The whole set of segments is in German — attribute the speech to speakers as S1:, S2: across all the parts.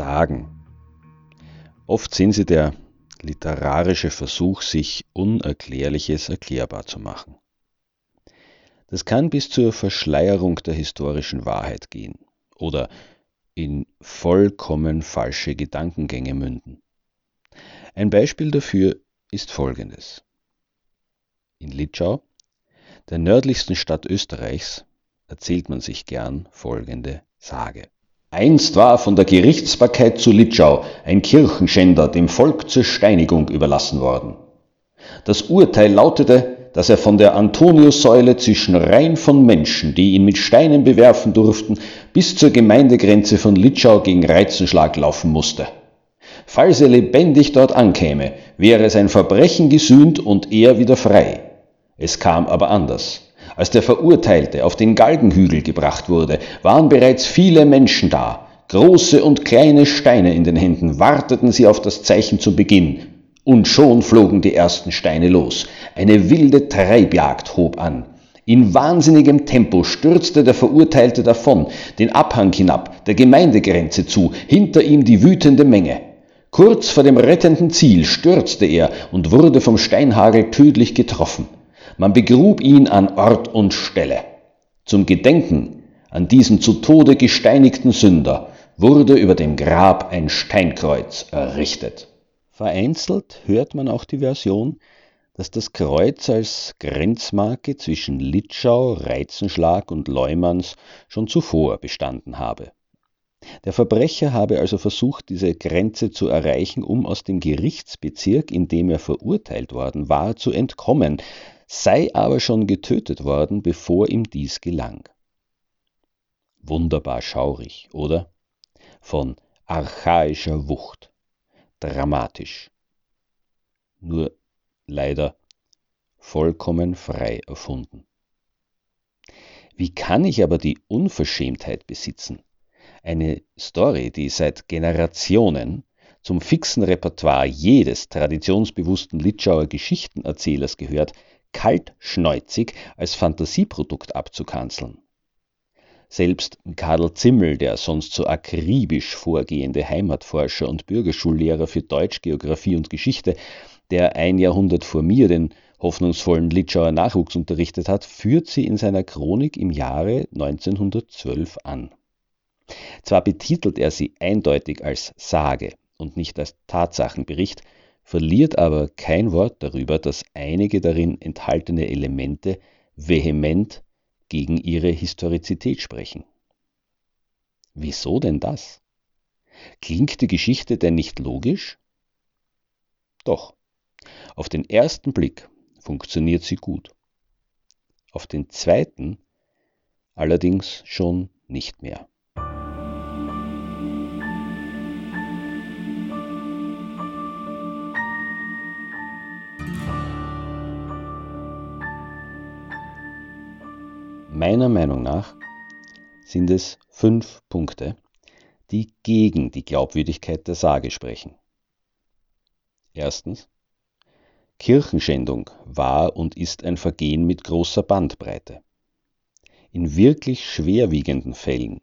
S1: Sagen. Oft sind sie der literarische Versuch, sich Unerklärliches erklärbar zu machen. Das kann bis zur Verschleierung der historischen Wahrheit gehen oder in vollkommen falsche Gedankengänge münden. Ein Beispiel dafür ist folgendes. In Litschau, der nördlichsten Stadt Österreichs, erzählt man sich gern folgende Sage. Einst war von der Gerichtsbarkeit zu Litschau ein Kirchenschänder dem Volk zur Steinigung überlassen worden. Das Urteil lautete, dass er von der Antoniussäule zwischen Reihen von Menschen, die ihn mit Steinen bewerfen durften, bis zur Gemeindegrenze von Litschau gegen Reizenschlag laufen musste. Falls er lebendig dort ankäme, wäre sein Verbrechen gesühnt und er wieder frei. Es kam aber anders. Als der Verurteilte auf den Galgenhügel gebracht wurde, waren bereits viele Menschen da. Große und kleine Steine in den Händen warteten sie auf das Zeichen zu Beginn. Und schon flogen die ersten Steine los. Eine wilde Treibjagd hob an. In wahnsinnigem Tempo stürzte der Verurteilte davon, den Abhang hinab, der Gemeindegrenze zu, hinter ihm die wütende Menge. Kurz vor dem rettenden Ziel stürzte er und wurde vom Steinhagel tödlich getroffen. Man begrub ihn an Ort und Stelle. Zum Gedenken an diesen zu Tode gesteinigten Sünder wurde über dem Grab ein Steinkreuz errichtet. Vereinzelt hört man auch die Version, dass das Kreuz als Grenzmarke zwischen Litschau, Reizenschlag und Leumanns schon zuvor bestanden habe. Der Verbrecher habe also versucht, diese Grenze zu erreichen, um aus dem Gerichtsbezirk, in dem er verurteilt worden war, zu entkommen, sei aber schon getötet worden, bevor ihm dies gelang. Wunderbar schaurig, oder? Von archaischer Wucht, dramatisch. Nur leider vollkommen frei erfunden. Wie kann ich aber die Unverschämtheit besitzen, eine Story, die seit Generationen zum fixen Repertoire jedes traditionsbewussten Litschauer Geschichtenerzählers gehört, kaltschneuzig als Fantasieprodukt abzukanzeln. Selbst Karl Zimmel, der sonst so akribisch vorgehende Heimatforscher und Bürgerschullehrer für Deutsch, Geographie und Geschichte, der ein Jahrhundert vor mir den hoffnungsvollen Litschauer Nachwuchs unterrichtet hat, führt sie in seiner Chronik im Jahre 1912 an. Zwar betitelt er sie eindeutig als Sage und nicht als Tatsachenbericht, verliert aber kein Wort darüber, dass einige darin enthaltene Elemente vehement gegen ihre Historizität sprechen. Wieso denn das? Klingt die Geschichte denn nicht logisch? Doch, auf den ersten Blick funktioniert sie gut. Auf den zweiten allerdings schon nicht mehr. Meiner Meinung nach sind es fünf Punkte, die gegen die Glaubwürdigkeit der Sage sprechen. Erstens. Kirchenschändung war und ist ein Vergehen mit großer Bandbreite. In wirklich schwerwiegenden Fällen,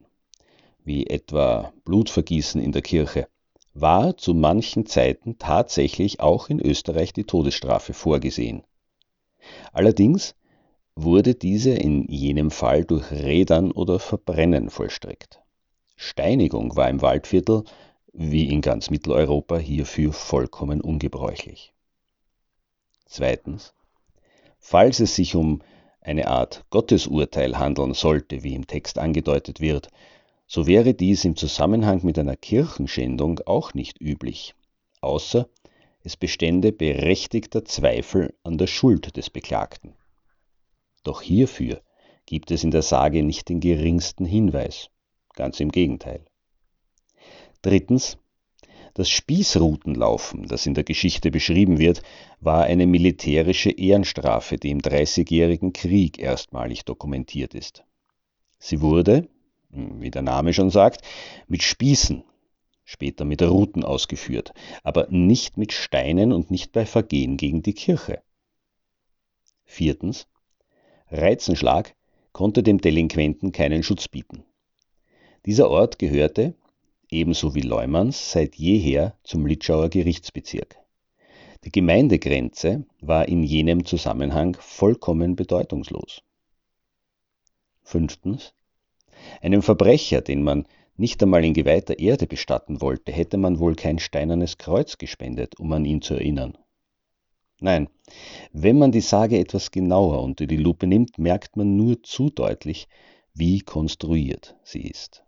S1: wie etwa Blutvergießen in der Kirche, war zu manchen Zeiten tatsächlich auch in Österreich die Todesstrafe vorgesehen. Allerdings wurde diese in jenem Fall durch Rädern oder Verbrennen vollstreckt. Steinigung war im Waldviertel, wie in ganz Mitteleuropa, hierfür vollkommen ungebräuchlich. Zweitens. Falls es sich um eine Art Gottesurteil handeln sollte, wie im Text angedeutet wird, so wäre dies im Zusammenhang mit einer Kirchenschändung auch nicht üblich, außer es bestände berechtigter Zweifel an der Schuld des Beklagten. Doch hierfür gibt es in der Sage nicht den geringsten Hinweis, ganz im Gegenteil. Drittens, das Spießrutenlaufen, das in der Geschichte beschrieben wird, war eine militärische Ehrenstrafe, die im Dreißigjährigen Krieg erstmalig dokumentiert ist. Sie wurde, wie der Name schon sagt, mit Spießen, später mit Ruten ausgeführt, aber nicht mit Steinen und nicht bei Vergehen gegen die Kirche. Viertens. Reizenschlag konnte dem Delinquenten keinen Schutz bieten. Dieser Ort gehörte, ebenso wie Leumanns, seit jeher zum Litschauer Gerichtsbezirk. Die Gemeindegrenze war in jenem Zusammenhang vollkommen bedeutungslos. Fünftens. Einem Verbrecher, den man nicht einmal in geweihter Erde bestatten wollte, hätte man wohl kein steinernes Kreuz gespendet, um an ihn zu erinnern. Nein, wenn man die Sage etwas genauer unter die Lupe nimmt, merkt man nur zu deutlich, wie konstruiert sie ist.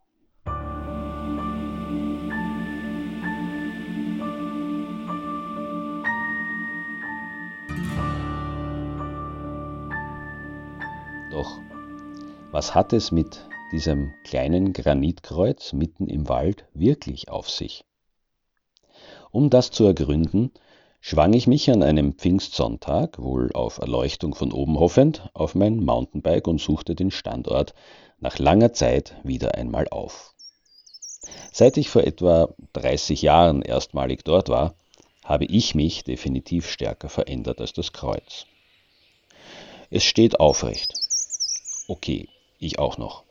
S1: Doch was hat es mit diesem kleinen Granitkreuz mitten im Wald wirklich auf sich? Um das zu ergründen, schwang ich mich an einem Pfingstsonntag, wohl auf Erleuchtung von oben hoffend, auf mein Mountainbike und suchte den Standort nach langer Zeit wieder einmal auf. Seit ich vor etwa 30 Jahren erstmalig dort war, habe ich mich definitiv stärker verändert als das Kreuz. Es steht aufrecht, okay, ich auch noch,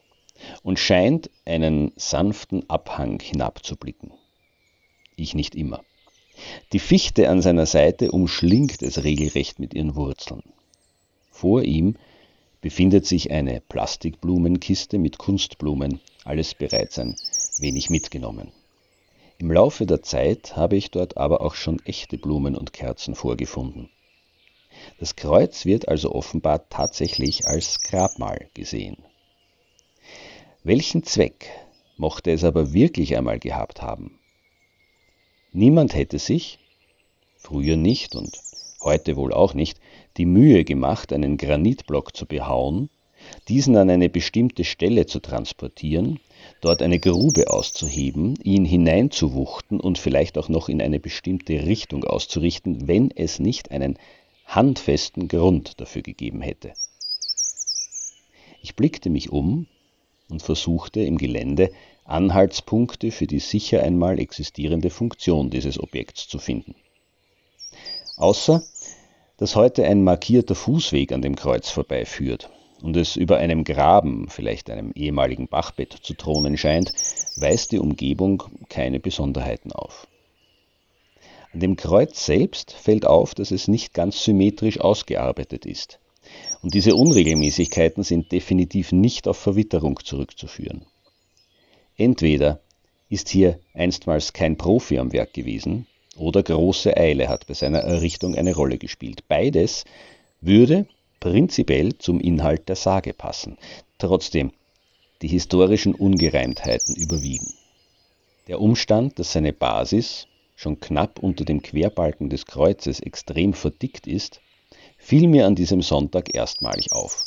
S1: und scheint einen sanften Abhang hinabzublicken. Ich nicht immer. Die Fichte an seiner Seite umschlingt es regelrecht mit ihren Wurzeln. Vor ihm befindet sich eine Plastikblumenkiste mit Kunstblumen, alles bereits ein wenig mitgenommen. Im Laufe der Zeit habe ich dort aber auch schon echte Blumen und Kerzen vorgefunden. Das Kreuz wird also offenbar tatsächlich als Grabmal gesehen. Welchen Zweck mochte es aber wirklich einmal gehabt haben? Niemand hätte sich, früher nicht und heute wohl auch nicht, die Mühe gemacht, einen Granitblock zu behauen, diesen an eine bestimmte Stelle zu transportieren, dort eine Grube auszuheben, ihn hineinzuwuchten und vielleicht auch noch in eine bestimmte Richtung auszurichten, wenn es nicht einen handfesten Grund dafür gegeben hätte. Ich blickte mich um und versuchte im Gelände Anhaltspunkte für die sicher einmal existierende Funktion dieses Objekts zu finden. Außer dass heute ein markierter Fußweg an dem Kreuz vorbeiführt und es über einem Graben, vielleicht einem ehemaligen Bachbett zu thronen scheint, weist die Umgebung keine Besonderheiten auf. An dem Kreuz selbst fällt auf, dass es nicht ganz symmetrisch ausgearbeitet ist. Und diese Unregelmäßigkeiten sind definitiv nicht auf Verwitterung zurückzuführen. Entweder ist hier einstmals kein Profi am Werk gewesen, oder große Eile hat bei seiner Errichtung eine Rolle gespielt. Beides würde prinzipiell zum Inhalt der Sage passen. Trotzdem, die historischen Ungereimtheiten überwiegen. Der Umstand, dass seine Basis, schon knapp unter dem Querbalken des Kreuzes extrem verdickt ist, fiel mir an diesem Sonntag erstmalig auf.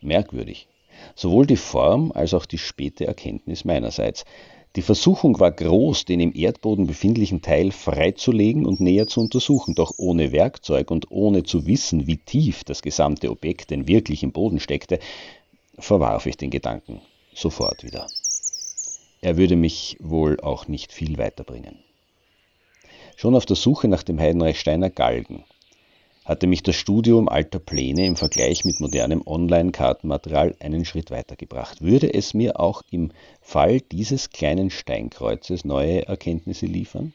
S1: Merkwürdig. Sowohl die Form als auch die späte Erkenntnis meinerseits. Die Versuchung war groß, den im Erdboden befindlichen Teil freizulegen und näher zu untersuchen, doch ohne Werkzeug und ohne zu wissen, wie tief das gesamte Objekt denn wirklich im Boden steckte, verwarf ich den Gedanken sofort wieder. Er würde mich wohl auch nicht viel weiterbringen. Schon auf der Suche nach dem Heidenreichsteiner Galgen hatte mich das Studium alter Pläne im Vergleich mit modernem Online-Kartenmaterial einen Schritt weitergebracht. Würde es mir auch im Fall dieses kleinen Steinkreuzes neue Erkenntnisse liefern?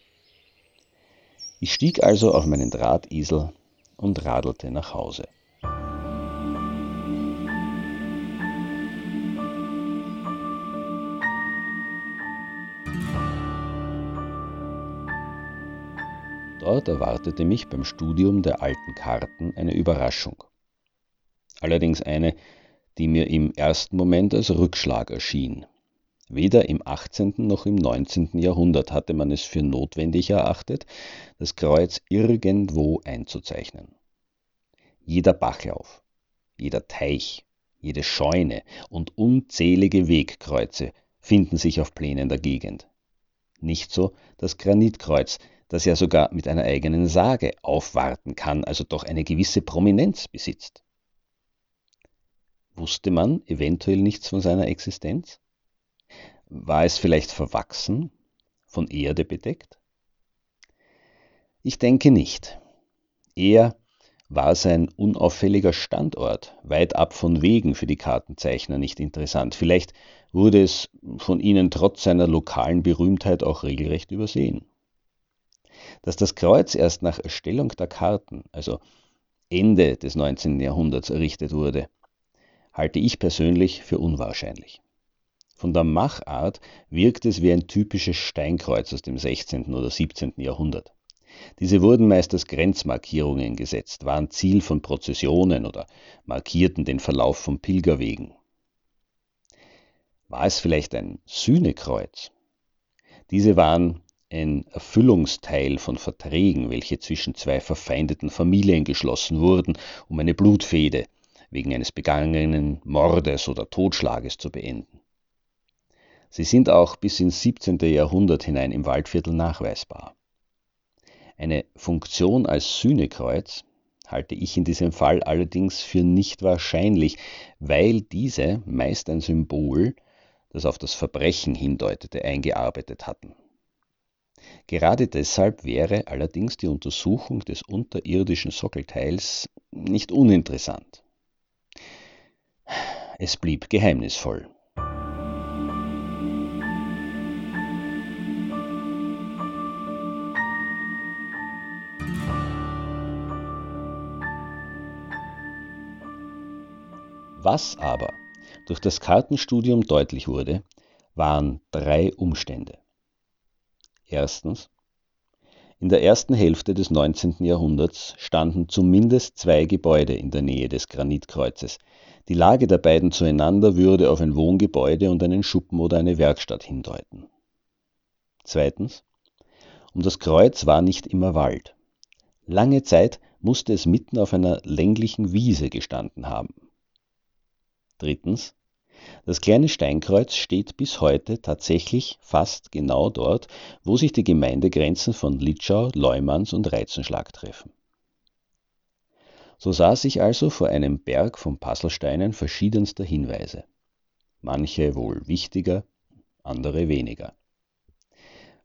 S1: Ich stieg also auf meinen Drahtesel und radelte nach Hause. Dort erwartete mich beim Studium der alten Karten eine Überraschung. Allerdings eine, die mir im ersten Moment als Rückschlag erschien. Weder im 18. noch im 19. Jahrhundert hatte man es für notwendig erachtet, das Kreuz irgendwo einzuzeichnen. Jeder Bachlauf, jeder Teich, jede Scheune und unzählige Wegkreuze finden sich auf Plänen der Gegend. Nicht so das Granitkreuz, das ja sogar mit einer eigenen Sage aufwarten kann, also doch eine gewisse Prominenz besitzt. Wusste man eventuell nichts von seiner Existenz? War es vielleicht verwachsen, von Erde bedeckt? Ich denke nicht. Eher war sein unauffälliger Standort, weit ab von Wegen für die Kartenzeichner nicht interessant. Vielleicht wurde es von ihnen trotz seiner lokalen Berühmtheit auch regelrecht übersehen dass das Kreuz erst nach Erstellung der Karten, also Ende des 19. Jahrhunderts, errichtet wurde, halte ich persönlich für unwahrscheinlich. Von der Machart wirkt es wie ein typisches Steinkreuz aus dem 16. oder 17. Jahrhundert. Diese wurden meist als Grenzmarkierungen gesetzt, waren Ziel von Prozessionen oder markierten den Verlauf von Pilgerwegen. War es vielleicht ein Sühnekreuz? Diese waren ein Erfüllungsteil von Verträgen, welche zwischen zwei verfeindeten Familien geschlossen wurden, um eine Blutfehde wegen eines begangenen Mordes oder Totschlages zu beenden. Sie sind auch bis ins 17. Jahrhundert hinein im Waldviertel nachweisbar. Eine Funktion als Sühnekreuz halte ich in diesem Fall allerdings für nicht wahrscheinlich, weil diese meist ein Symbol, das auf das Verbrechen hindeutete, eingearbeitet hatten. Gerade deshalb wäre allerdings die Untersuchung des unterirdischen Sockelteils nicht uninteressant. Es blieb geheimnisvoll. Was aber durch das Kartenstudium deutlich wurde, waren drei Umstände. Erstens. In der ersten Hälfte des 19. Jahrhunderts standen zumindest zwei Gebäude in der Nähe des Granitkreuzes. Die Lage der beiden zueinander würde auf ein Wohngebäude und einen Schuppen oder eine Werkstatt hindeuten. Zweitens. Um das Kreuz war nicht immer Wald. Lange Zeit musste es mitten auf einer länglichen Wiese gestanden haben. Drittens. Das kleine Steinkreuz steht bis heute tatsächlich fast genau dort, wo sich die Gemeindegrenzen von Litschau, Leumanns und Reizenschlag treffen. So saß ich also vor einem Berg von Puzzlesteinen verschiedenster Hinweise. Manche wohl wichtiger, andere weniger.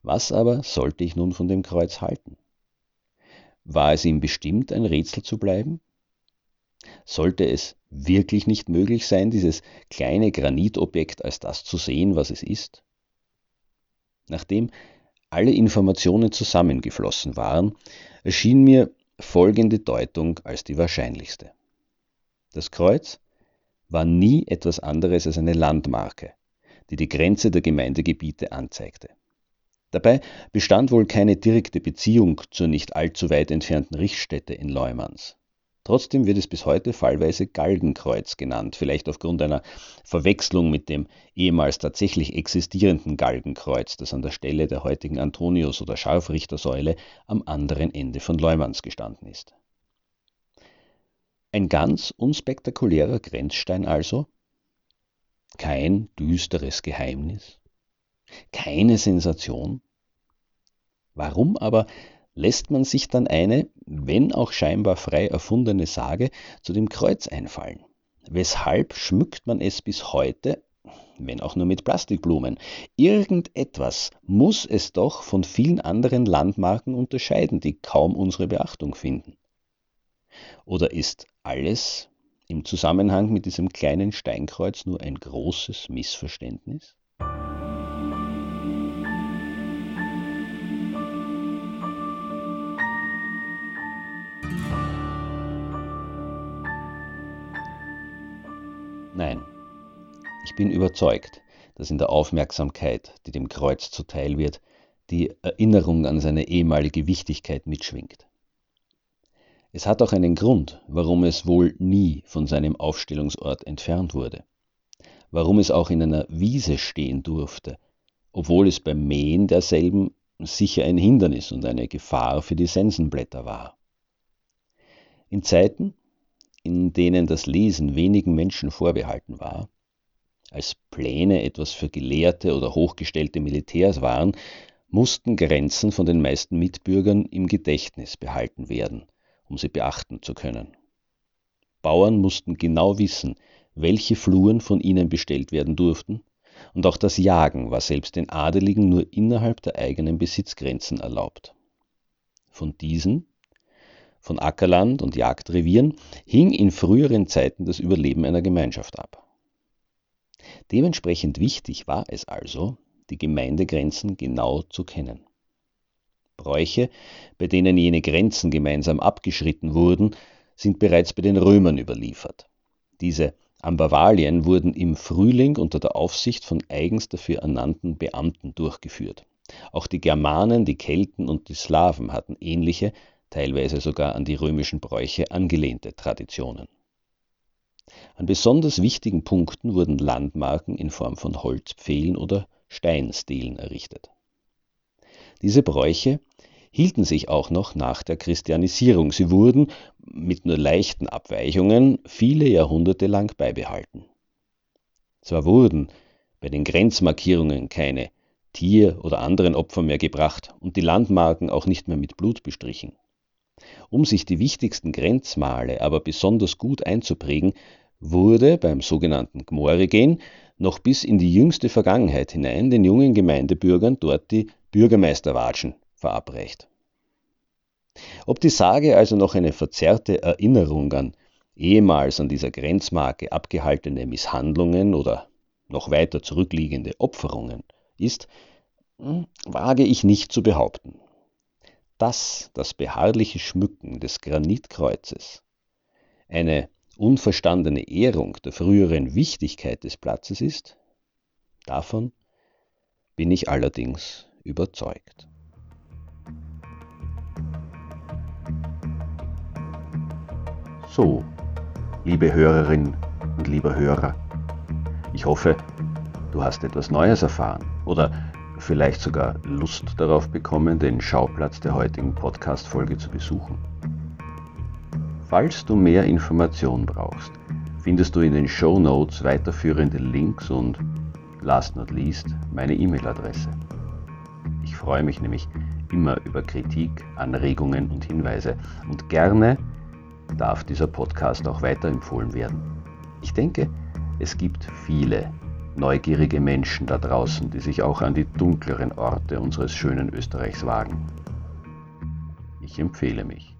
S1: Was aber sollte ich nun von dem Kreuz halten? War es ihm bestimmt, ein Rätsel zu bleiben? Sollte es wirklich nicht möglich sein, dieses kleine Granitobjekt als das zu sehen, was es ist? Nachdem alle Informationen zusammengeflossen waren, erschien mir folgende Deutung als die wahrscheinlichste. Das Kreuz war nie etwas anderes als eine Landmarke, die die Grenze der Gemeindegebiete anzeigte. Dabei bestand wohl keine direkte Beziehung zur nicht allzu weit entfernten Richtstätte in Leumanns. Trotzdem wird es bis heute fallweise Galgenkreuz genannt, vielleicht aufgrund einer Verwechslung mit dem ehemals tatsächlich existierenden Galgenkreuz, das an der Stelle der heutigen Antonius- oder Scharfrichtersäule am anderen Ende von Leumanns gestanden ist. Ein ganz unspektakulärer Grenzstein also? Kein düsteres Geheimnis? Keine Sensation? Warum aber lässt man sich dann eine, wenn auch scheinbar frei erfundene Sage zu dem Kreuz einfallen. Weshalb schmückt man es bis heute, wenn auch nur mit Plastikblumen? Irgendetwas muss es doch von vielen anderen Landmarken unterscheiden, die kaum unsere Beachtung finden. Oder ist alles im Zusammenhang mit diesem kleinen Steinkreuz nur ein großes Missverständnis? Nein, ich bin überzeugt, dass in der Aufmerksamkeit, die dem Kreuz zuteil wird, die Erinnerung an seine ehemalige Wichtigkeit mitschwingt. Es hat auch einen Grund, warum es wohl nie von seinem Aufstellungsort entfernt wurde, warum es auch in einer Wiese stehen durfte, obwohl es beim Mähen derselben sicher ein Hindernis und eine Gefahr für die Sensenblätter war. In Zeiten, in denen das Lesen wenigen Menschen vorbehalten war, als Pläne etwas für Gelehrte oder hochgestellte Militärs waren, mussten Grenzen von den meisten Mitbürgern im Gedächtnis behalten werden, um sie beachten zu können. Bauern mussten genau wissen, welche Fluren von ihnen bestellt werden durften, und auch das Jagen war selbst den Adeligen nur innerhalb der eigenen Besitzgrenzen erlaubt. Von diesen, von Ackerland und Jagdrevieren, hing in früheren Zeiten das Überleben einer Gemeinschaft ab. Dementsprechend wichtig war es also, die Gemeindegrenzen genau zu kennen. Bräuche, bei denen jene Grenzen gemeinsam abgeschritten wurden, sind bereits bei den Römern überliefert. Diese Ambavalien wurden im Frühling unter der Aufsicht von eigens dafür ernannten Beamten durchgeführt. Auch die Germanen, die Kelten und die Slawen hatten ähnliche, teilweise sogar an die römischen Bräuche angelehnte Traditionen. An besonders wichtigen Punkten wurden Landmarken in Form von Holzpfählen oder Steinstelen errichtet. Diese Bräuche hielten sich auch noch nach der Christianisierung. Sie wurden mit nur leichten Abweichungen viele Jahrhunderte lang beibehalten. Zwar wurden bei den Grenzmarkierungen keine Tier- oder anderen Opfer mehr gebracht und die Landmarken auch nicht mehr mit Blut bestrichen. Um sich die wichtigsten Grenzmale aber besonders gut einzuprägen, wurde beim sogenannten Gmorigen noch bis in die jüngste Vergangenheit hinein den jungen Gemeindebürgern dort die Bürgermeisterwatschen verabreicht. Ob die Sage also noch eine verzerrte Erinnerung an ehemals an dieser Grenzmarke abgehaltene Misshandlungen oder noch weiter zurückliegende Opferungen ist, hm, wage ich nicht zu behaupten. Dass das beharrliche Schmücken des Granitkreuzes eine unverstandene Ehrung der früheren Wichtigkeit des Platzes ist, davon bin ich allerdings überzeugt. So, liebe Hörerin und lieber Hörer, ich hoffe, du hast etwas Neues erfahren oder vielleicht sogar Lust darauf bekommen, den Schauplatz der heutigen Podcast-Folge zu besuchen. Falls du mehr Informationen brauchst, findest du in den Show Notes weiterführende Links und, last not least, meine E-Mail-Adresse. Ich freue mich nämlich immer über Kritik, Anregungen und Hinweise und gerne darf dieser Podcast auch weiterempfohlen werden. Ich denke, es gibt viele neugierige Menschen da draußen, die sich auch an die dunkleren Orte unseres schönen Österreichs wagen. Ich empfehle mich.